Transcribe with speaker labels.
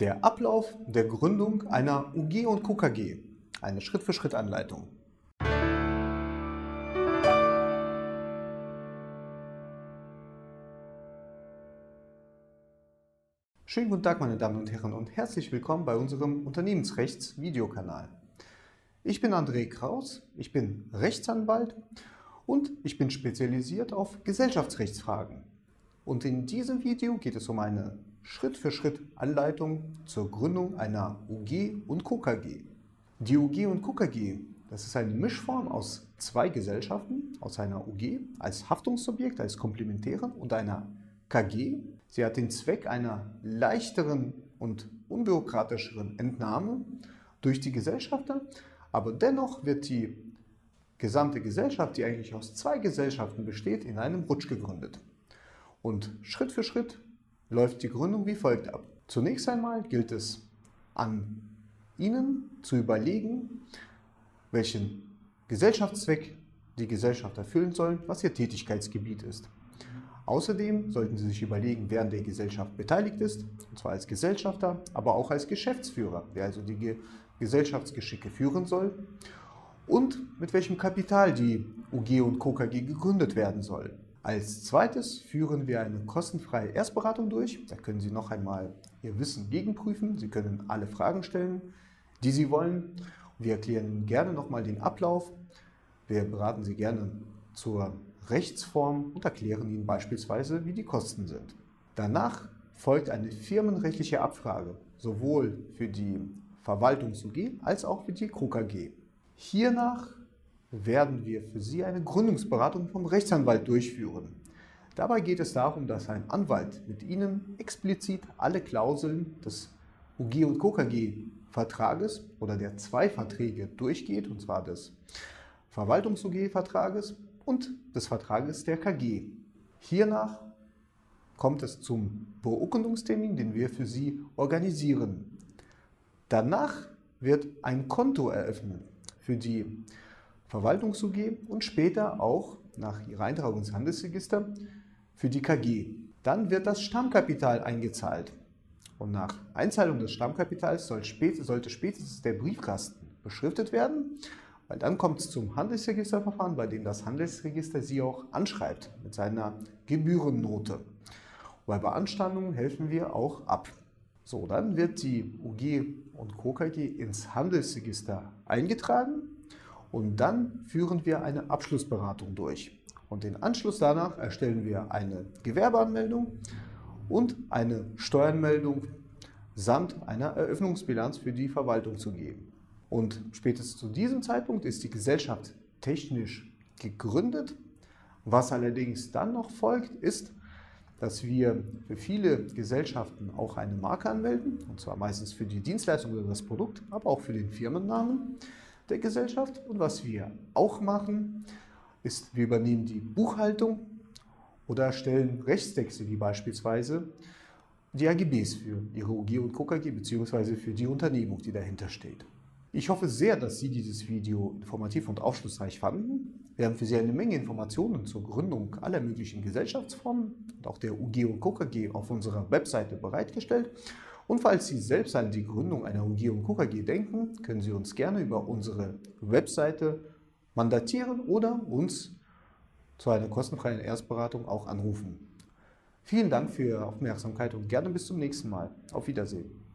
Speaker 1: Der Ablauf der Gründung einer UG und KKG. Eine Schritt-für-Schritt-Anleitung. Schönen guten Tag, meine Damen und Herren, und herzlich willkommen bei unserem Unternehmensrechts-Videokanal. Ich bin André Kraus, ich bin Rechtsanwalt und ich bin spezialisiert auf Gesellschaftsrechtsfragen. Und in diesem Video geht es um eine Schritt-für-Schritt-Anleitung zur Gründung einer UG und KKG. Die UG und KKG, das ist eine Mischform aus zwei Gesellschaften, aus einer UG als Haftungsobjekt, als Komplementäre und einer KG. Sie hat den Zweck einer leichteren und unbürokratischeren Entnahme durch die Gesellschafter, aber dennoch wird die gesamte Gesellschaft, die eigentlich aus zwei Gesellschaften besteht, in einem Rutsch gegründet. Und Schritt für Schritt läuft die Gründung wie folgt ab. Zunächst einmal gilt es an Ihnen zu überlegen, welchen Gesellschaftszweck die Gesellschaft erfüllen soll, was Ihr Tätigkeitsgebiet ist. Außerdem sollten Sie sich überlegen, wer an der Gesellschaft beteiligt ist, und zwar als Gesellschafter, aber auch als Geschäftsführer, wer also die Gesellschaftsgeschicke führen soll und mit welchem Kapital die UG und KKG gegründet werden soll. Als zweites führen wir eine kostenfreie Erstberatung durch. Da können Sie noch einmal Ihr Wissen gegenprüfen. Sie können alle Fragen stellen, die Sie wollen. Wir erklären Ihnen gerne nochmal den Ablauf. Wir beraten Sie gerne zur Rechtsform und erklären Ihnen beispielsweise, wie die Kosten sind. Danach folgt eine firmenrechtliche Abfrage, sowohl für die Verwaltungs-UG als auch für die KKG. Hiernach werden wir für Sie eine Gründungsberatung vom Rechtsanwalt durchführen. Dabei geht es darum, dass ein Anwalt mit Ihnen explizit alle Klauseln des UG und KKG Vertrages oder der zwei Verträge durchgeht, und zwar des Verwaltungs-UG-Vertrages und des Vertrages der KG. Hiernach kommt es zum Beurkundungstermin, den wir für Sie organisieren. Danach wird ein Konto eröffnet für die Verwaltungs-UG und später auch nach ihrer Eintragung ins Handelsregister für die KG. Dann wird das Stammkapital eingezahlt. Und nach Einzahlung des Stammkapitals soll spät, sollte spätestens der Briefkasten beschriftet werden, weil dann kommt es zum Handelsregisterverfahren, bei dem das Handelsregister Sie auch anschreibt mit seiner Gebührennote. Bei Beanstandungen helfen wir auch ab. So, dann wird die UG und KKG ins Handelsregister eingetragen und dann führen wir eine Abschlussberatung durch. Und in Anschluss danach erstellen wir eine Gewerbeanmeldung und eine Steuernmeldung samt einer Eröffnungsbilanz für die Verwaltung zu geben. Und spätestens zu diesem Zeitpunkt ist die Gesellschaft technisch gegründet. Was allerdings dann noch folgt, ist, dass wir für viele Gesellschaften auch eine Marke anmelden, und zwar meistens für die Dienstleistung oder das Produkt, aber auch für den Firmennamen der Gesellschaft. Und was wir auch machen, ist, wir übernehmen die Buchhaltung oder erstellen Rechtstexte, wie beispielsweise die AGBs für Ihre UG und KKG bzw. für die Unternehmung, die dahinter steht. Ich hoffe sehr, dass Sie dieses Video informativ und aufschlussreich fanden. Wir haben für Sie eine Menge Informationen zur Gründung aller möglichen Gesellschaftsformen und auch der UG und KKG auf unserer Webseite bereitgestellt. Und falls Sie selbst an die Gründung einer UG und KKG denken, können Sie uns gerne über unsere Webseite mandatieren oder uns zu einer kostenfreien Erstberatung auch anrufen. Vielen Dank für Ihre Aufmerksamkeit und gerne bis zum nächsten Mal. Auf Wiedersehen.